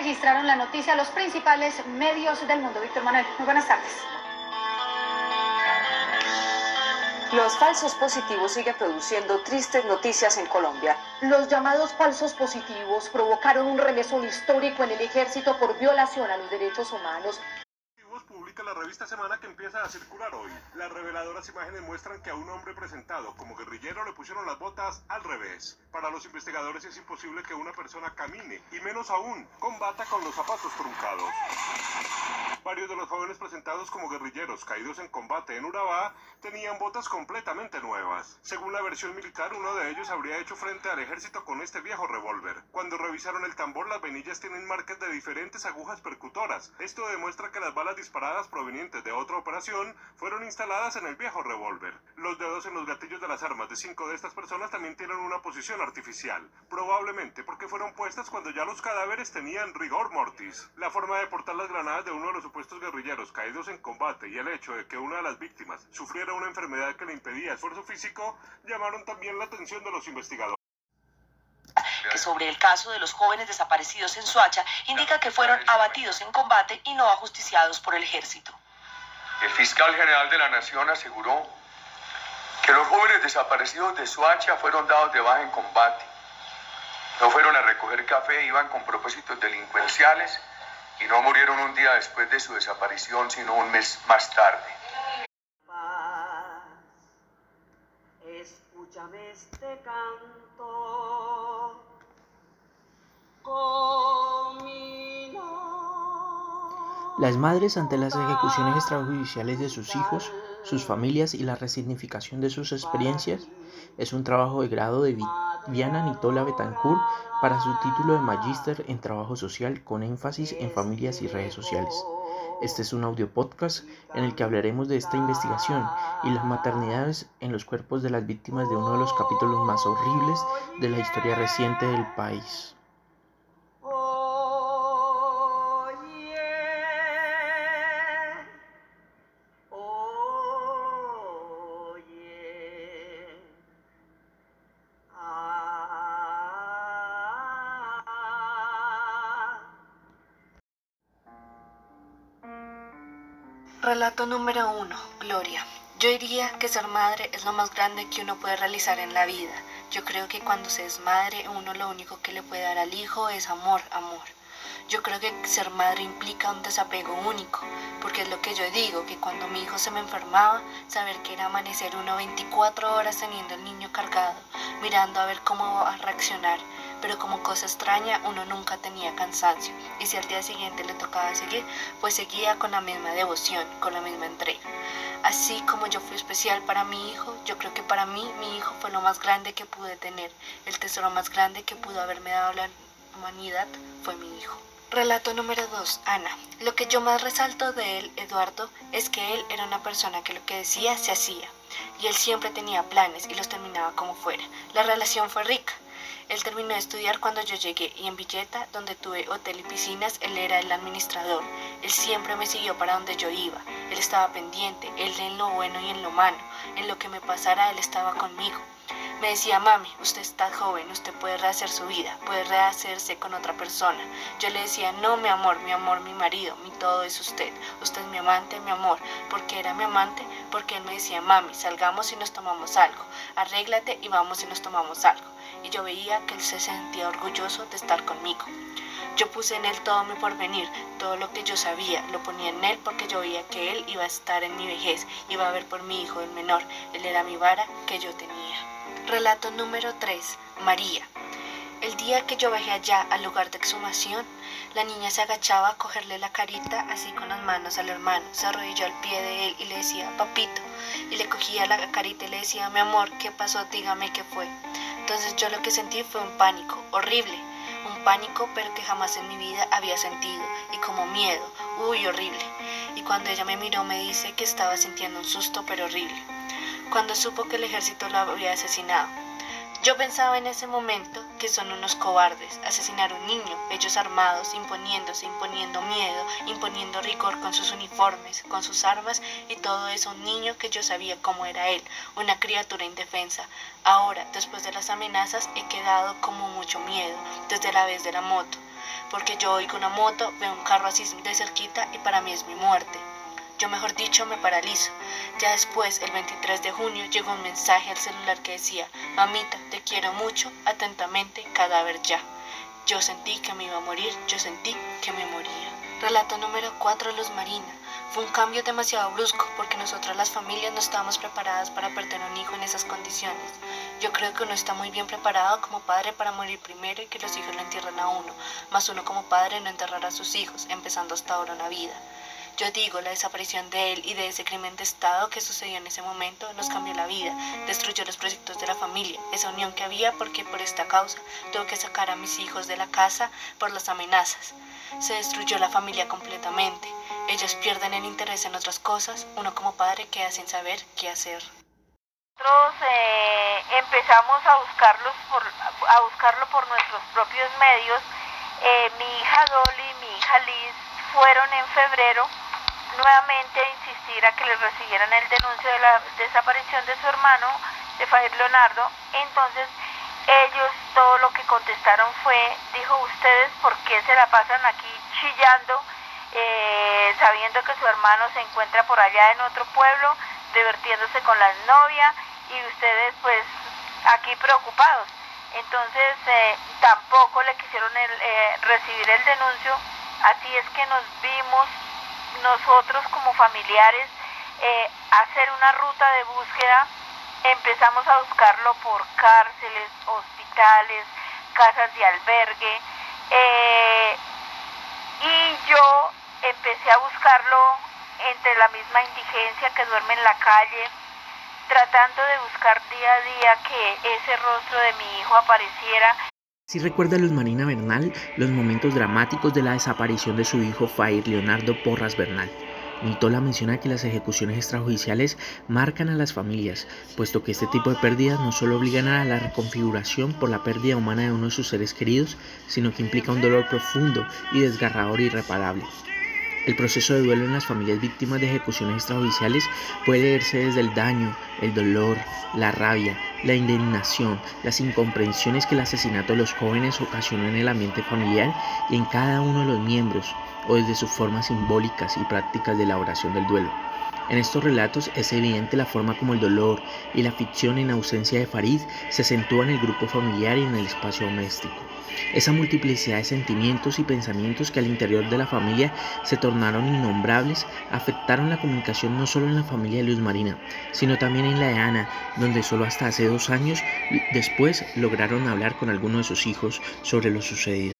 registraron la noticia los principales medios del mundo. Víctor Manuel, muy buenas tardes. Los falsos positivos siguen produciendo tristes noticias en Colombia. Los llamados falsos positivos provocaron un remesón histórico en el ejército por violación a los derechos humanos publica la revista Semana que empieza a circular hoy. Las reveladoras imágenes muestran que a un hombre presentado como guerrillero le pusieron las botas al revés. Para los investigadores es imposible que una persona camine, y menos aún, combata con los zapatos truncados. Varios de los jóvenes presentados como guerrilleros caídos en combate en Urabá tenían botas completamente nuevas. Según la versión militar, uno de ellos habría hecho frente al ejército con este viejo revólver. Cuando revisaron el tambor, las venillas tienen marcas de diferentes agujas percutoras. Esto demuestra que las balas disparadas provenientes de otra operación fueron instaladas en el viejo revólver. Los dedos en los gatillos de las armas de cinco de estas personas también tienen una posición artificial, probablemente porque fueron puestas cuando ya los cadáveres tenían rigor mortis. La forma de portar las granadas de uno de los supuestos guerrilleros caídos en combate y el hecho de que una de las víctimas sufriera una enfermedad que le impedía esfuerzo físico llamaron también la atención de los investigadores que sobre el caso de los jóvenes desaparecidos en Suacha indica que fueron abatidos en combate y no ajusticiados por el ejército. El fiscal general de la Nación aseguró que los jóvenes desaparecidos de Suacha fueron dados de baja en combate. No fueron a recoger café, iban con propósitos delincuenciales y no murieron un día después de su desaparición, sino un mes más tarde. escúchame este canto. Las madres ante las ejecuciones extrajudiciales de sus hijos, sus familias y la resignificación de sus experiencias es un trabajo de grado de Viviana Nitola Betancourt para su título de Magíster en Trabajo Social con énfasis en familias y redes sociales. Este es un audio podcast en el que hablaremos de esta investigación y las maternidades en los cuerpos de las víctimas de uno de los capítulos más horribles de la historia reciente del país. Relato número uno. Gloria. Yo diría que ser madre es lo más grande que uno puede realizar en la vida. Yo creo que cuando se es madre, uno lo único que le puede dar al hijo es amor, amor. Yo creo que ser madre implica un desapego único, porque es lo que yo digo, que cuando mi hijo se me enfermaba, saber que era amanecer uno 24 horas teniendo el niño cargado, mirando a ver cómo va a reaccionar, pero como cosa extraña uno nunca tenía cansancio y si al día siguiente le tocaba seguir, pues seguía con la misma devoción, con la misma entrega. Así como yo fui especial para mi hijo, yo creo que para mí mi hijo fue lo más grande que pude tener, el tesoro más grande que pudo haberme dado la humanidad fue mi hijo. Relato número 2. Ana. Lo que yo más resalto de él, Eduardo, es que él era una persona que lo que decía se hacía. Y él siempre tenía planes y los terminaba como fuera. La relación fue rica. Él terminó de estudiar cuando yo llegué y en Villeta, donde tuve hotel y piscinas, él era el administrador. Él siempre me siguió para donde yo iba. Él estaba pendiente, él en lo bueno y en lo malo. En lo que me pasara, él estaba conmigo. Me decía, mami, usted está joven, usted puede rehacer su vida, puede rehacerse con otra persona. Yo le decía, no, mi amor, mi amor, mi marido, mi todo es usted. Usted es mi amante, mi amor. porque era mi amante? Porque él me decía, mami, salgamos y nos tomamos algo. Arréglate y vamos y nos tomamos algo y yo veía que él se sentía orgulloso de estar conmigo. Yo puse en él todo mi porvenir, todo lo que yo sabía, lo ponía en él porque yo veía que él iba a estar en mi vejez, iba a ver por mi hijo el menor, él era mi vara que yo tenía. Relato número 3. María. El día que yo bajé allá al lugar de exhumación, la niña se agachaba a cogerle la carita así con las manos al hermano, se arrodilló al pie de él y le decía, papito, y le cogía la carita y le decía, mi amor, ¿qué pasó? Dígame qué fue. Entonces yo lo que sentí fue un pánico, horrible, un pánico pero que jamás en mi vida había sentido y como miedo, uy, horrible. Y cuando ella me miró me dice que estaba sintiendo un susto pero horrible. Cuando supo que el ejército lo había asesinado, yo pensaba en ese momento que son unos cobardes, asesinar a un niño, ellos armados, imponiéndose, imponiendo miedo, imponiendo rigor con sus uniformes, con sus armas y todo eso, un niño que yo sabía cómo era él, una criatura indefensa. Ahora, después de las amenazas, he quedado como mucho miedo, desde la vez de la moto. porque yo oigo una moto, veo un carro así de cerquita y para mí es mi muerte. Yo mejor dicho me paralizo. Ya después, el 23 de junio, llegó un mensaje al celular que decía, mamita, te quiero mucho, atentamente, cadáver ya. Yo sentí que me iba a morir, yo sentí que me moría. Relato número 4, Luz Marina. Fue un cambio demasiado brusco porque nosotras las familias no estábamos preparadas para perder un hijo en esas condiciones. Yo creo que uno está muy bien preparado como padre para morir primero y que los hijos lo entierren a uno, más uno como padre no enterrar a sus hijos, empezando hasta ahora una vida. Yo digo, la desaparición de él y de ese crimen de Estado que sucedió en ese momento nos cambió la vida, destruyó los proyectos de la familia, esa unión que había porque por esta causa tuve que sacar a mis hijos de la casa por las amenazas. Se destruyó la familia completamente. Ellos pierden el interés en otras cosas, uno como padre queda sin saber qué hacer. Nosotros eh, empezamos a, buscarlos por, a buscarlo por nuestros propios medios. Eh, mi hija Dolly, mi hija Liz fueron en febrero nuevamente a insistir a que les recibieran el denuncio de la desaparición de su hermano, de Fadir Leonardo. Entonces ellos todo lo que contestaron fue, dijo ustedes, ¿por qué se la pasan aquí chillando? Eh, sabiendo que su hermano se encuentra por allá en otro pueblo, divertiéndose con la novia y ustedes pues aquí preocupados. Entonces eh, tampoco le quisieron eh, recibir el denuncio, así es que nos vimos nosotros como familiares hacer una ruta de búsqueda, empezamos a buscarlo por cárceles, hospitales, casas de albergue, y yo empecé a buscarlo entre la misma indigencia que duerme en la calle, tratando de buscar día a día que ese rostro de mi hijo apareciera. Si recuerda Luz Marina Bernal los momentos dramáticos de la desaparición de su hijo Fair Leonardo Porras Bernal. Nitola menciona que las ejecuciones extrajudiciales marcan a las familias, puesto que este tipo de pérdidas no solo obligan a la reconfiguración por la pérdida humana de uno de sus seres queridos, sino que implica un dolor profundo y desgarrador irreparable. El proceso de duelo en las familias víctimas de ejecuciones extrajudiciales puede leerse desde el daño, el dolor, la rabia, la indignación, las incomprensiones que el asesinato de los jóvenes ocasionó en el ambiente familiar y en cada uno de los miembros, o desde sus formas simbólicas y prácticas de elaboración del duelo. En estos relatos es evidente la forma como el dolor y la ficción en ausencia de Farid se acentúa en el grupo familiar y en el espacio doméstico. Esa multiplicidad de sentimientos y pensamientos que al interior de la familia se tornaron innombrables afectaron la comunicación no solo en la familia de Luz Marina, sino también en la de Ana, donde solo hasta hace dos años después lograron hablar con alguno de sus hijos sobre lo sucedido.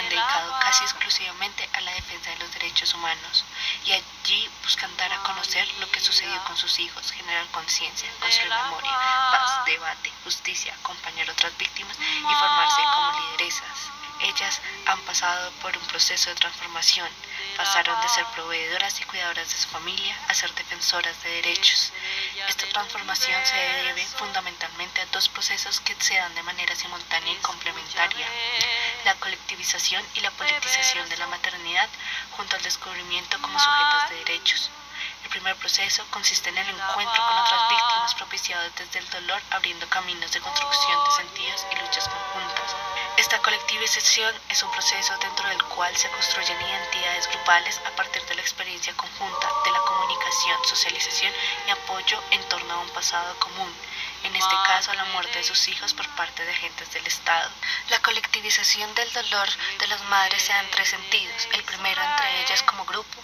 Han dedicado casi exclusivamente a la defensa de los derechos humanos. Y allí buscan dar a conocer lo que sucedió con sus hijos, generar conciencia, construir memoria, paz, debate, justicia, acompañar a otras víctimas y formarse como lideresas. Ellas han pasado por un proceso de transformación, pasaron de ser proveedoras y cuidadoras de su familia a ser defensoras de derechos. Esta transformación se debe fundamentalmente a dos procesos que se dan de manera simultánea y complementaria, la colectivización y la politización de la maternidad junto al descubrimiento como sujetas de derechos. El primer proceso consiste en el encuentro con otras víctimas propiciado desde el dolor, abriendo caminos de construcción de sentidos y luchas conjuntas. Esta colectivización es un proceso dentro del cual se construyen identidades grupales a partir de la experiencia conjunta, de la comunicación, socialización y apoyo en torno a un pasado común, en este caso la muerte de sus hijos por parte de agentes del Estado. La colectivización del dolor de las madres se da en tres sentidos, el primero entre ellas como grupo,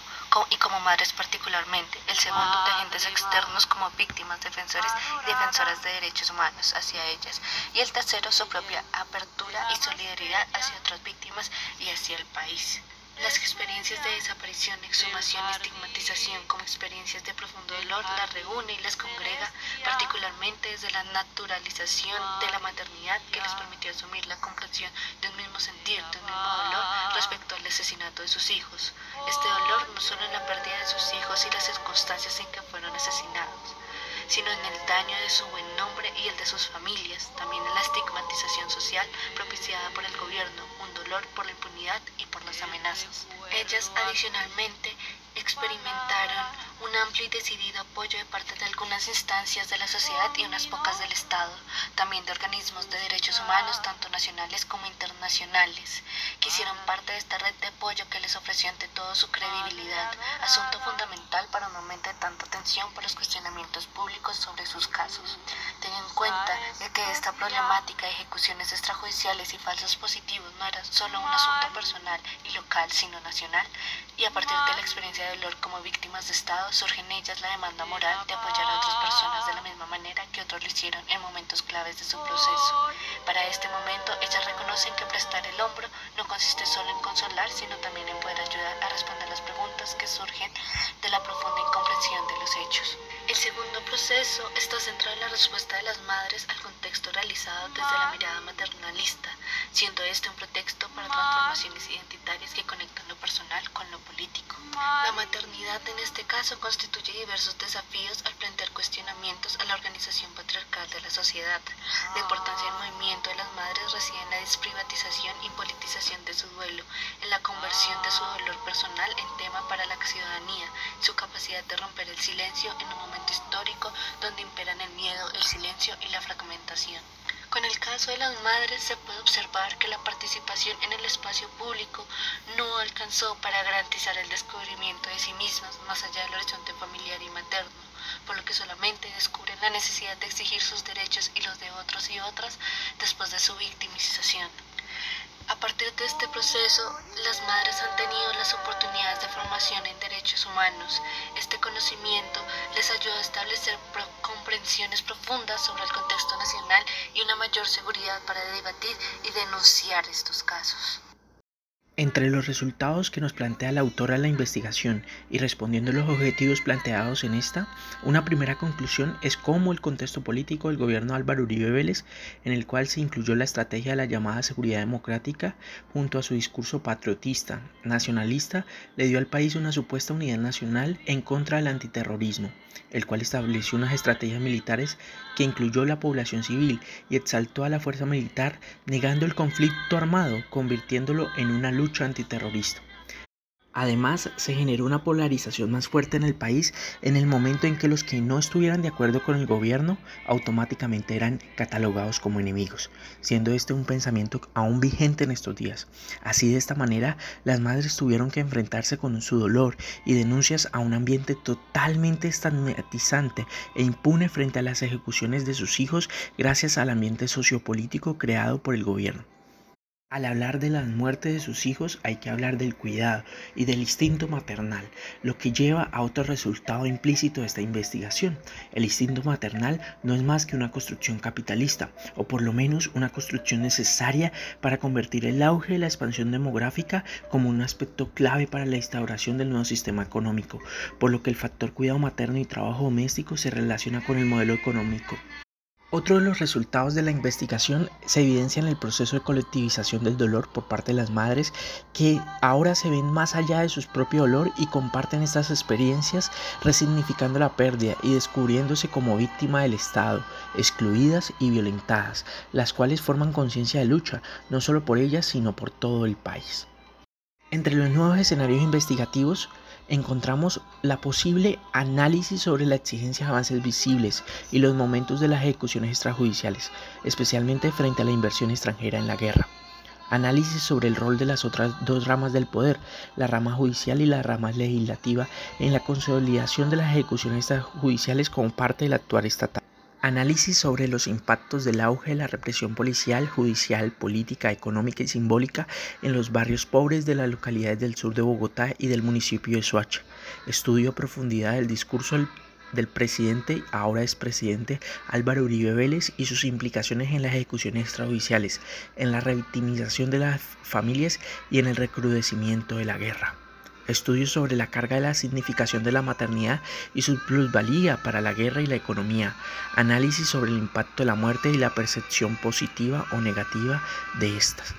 y como madres particularmente, el segundo de agentes externos como víctimas, defensores y defensoras de derechos humanos hacia ellas, y el tercero su propia apertura y solidaridad hacia otras víctimas y hacia el país. Las experiencias de desaparición, exhumación y estigmatización como experiencias de profundo dolor las reúne y las congrega, particularmente desde la naturalización de la maternidad que les permitió asumir la comprensión de un mismo sentir, de un mismo dolor respecto al asesinato de sus hijos. Este dolor no solo en la pérdida de sus hijos y las circunstancias en que fueron asesinados, sino en el daño de su buen nombre y el de sus familias, también en la estigmatización social propiciada por el gobierno, un dolor por la impunidad y por las amenazas. Ellas adicionalmente experimentaron un amplio y decidido apoyo de parte de algunas instancias de la sociedad y unas pocas del Estado, también de organismos de derechos humanos, tanto nacionales como internacionales, que hicieron parte de esta red de apoyo que les ofreció ante todo su credibilidad, asunto fundamental para un momento de tanta atención por los cuestionamientos públicos sobre sus casos. Ten en cuenta de que esta problemática de ejecuciones extrajudiciales y falsos positivos no era solo un asunto personal y local, sino nacional, y a partir de la experiencia de dolor como víctimas de Estado surge en ellas la demanda moral de apoyar a otras personas de la misma manera que otros lo hicieron en momentos claves de su proceso. Para este momento, ellas reconocen que prestar el hombro no consiste solo en consolar, sino también en poder ayudar a responder las preguntas que surgen de la profunda incomprensión de los hechos. El segundo proceso está centrado en la respuesta de las madres al contexto realizado desde la mirada maternalista, siendo este un pretexto para transformaciones identitarias que conectan lo personal. La maternidad en este caso constituye diversos desafíos al plantear cuestionamientos a la organización patriarcal de la sociedad. La importancia del movimiento de las madres reside en la desprivatización y politización de su duelo, en la conversión de su dolor personal en tema para la ciudadanía, su capacidad de romper el silencio en un momento histórico donde imperan el miedo, el silencio y la fragmentación. Con el caso de las madres se puede observar que la participación en el espacio público no alcanzó para garantizar el descubrimiento de sí mismas más allá del horizonte familiar y materno, por lo que solamente descubren la necesidad de exigir sus derechos y los de otros y otras después de su victimización. A partir de este proceso, las madres han tenido las oportunidades de formación en derechos humanos. Este conocimiento les ayuda a establecer comprensiones profundas sobre el contexto nacional y una mayor seguridad para debatir y denunciar estos casos. Entre los resultados que nos plantea la autora de la investigación y respondiendo a los objetivos planteados en esta, una primera conclusión es cómo el contexto político del gobierno Álvaro Uribe Vélez, en el cual se incluyó la estrategia de la llamada seguridad democrática, junto a su discurso patriotista, nacionalista, le dio al país una supuesta unidad nacional en contra del antiterrorismo, el cual estableció unas estrategias militares que incluyó la población civil y exaltó a la fuerza militar, negando el conflicto armado, convirtiéndolo en una lucha antiterrorista. Además, se generó una polarización más fuerte en el país en el momento en que los que no estuvieran de acuerdo con el gobierno automáticamente eran catalogados como enemigos, siendo este un pensamiento aún vigente en estos días. Así de esta manera, las madres tuvieron que enfrentarse con su dolor y denuncias a un ambiente totalmente estigmatizante e impune frente a las ejecuciones de sus hijos gracias al ambiente sociopolítico creado por el gobierno. Al hablar de la muerte de sus hijos hay que hablar del cuidado y del instinto maternal, lo que lleva a otro resultado implícito de esta investigación. El instinto maternal no es más que una construcción capitalista, o por lo menos una construcción necesaria para convertir el auge de la expansión demográfica como un aspecto clave para la instauración del nuevo sistema económico, por lo que el factor cuidado materno y trabajo doméstico se relaciona con el modelo económico. Otro de los resultados de la investigación se evidencia en el proceso de colectivización del dolor por parte de las madres que ahora se ven más allá de su propio dolor y comparten estas experiencias resignificando la pérdida y descubriéndose como víctima del Estado, excluidas y violentadas, las cuales forman conciencia de lucha no solo por ellas sino por todo el país. Entre los nuevos escenarios investigativos encontramos la posible análisis sobre la exigencia de avances visibles y los momentos de las ejecuciones extrajudiciales, especialmente frente a la inversión extranjera en la guerra. Análisis sobre el rol de las otras dos ramas del poder, la rama judicial y la rama legislativa, en la consolidación de las ejecuciones extrajudiciales como parte del actual estatal. Análisis sobre los impactos del auge de la represión policial, judicial, política, económica y simbólica en los barrios pobres de las localidades del sur de Bogotá y del municipio de Soacha. Estudio a profundidad del discurso del, del presidente, ahora expresidente Álvaro Uribe Vélez y sus implicaciones en las ejecuciones extrajudiciales, en la revictimización de las familias y en el recrudecimiento de la guerra estudios sobre la carga de la significación de la maternidad y su plusvalía para la guerra y la economía, análisis sobre el impacto de la muerte y la percepción positiva o negativa de estas.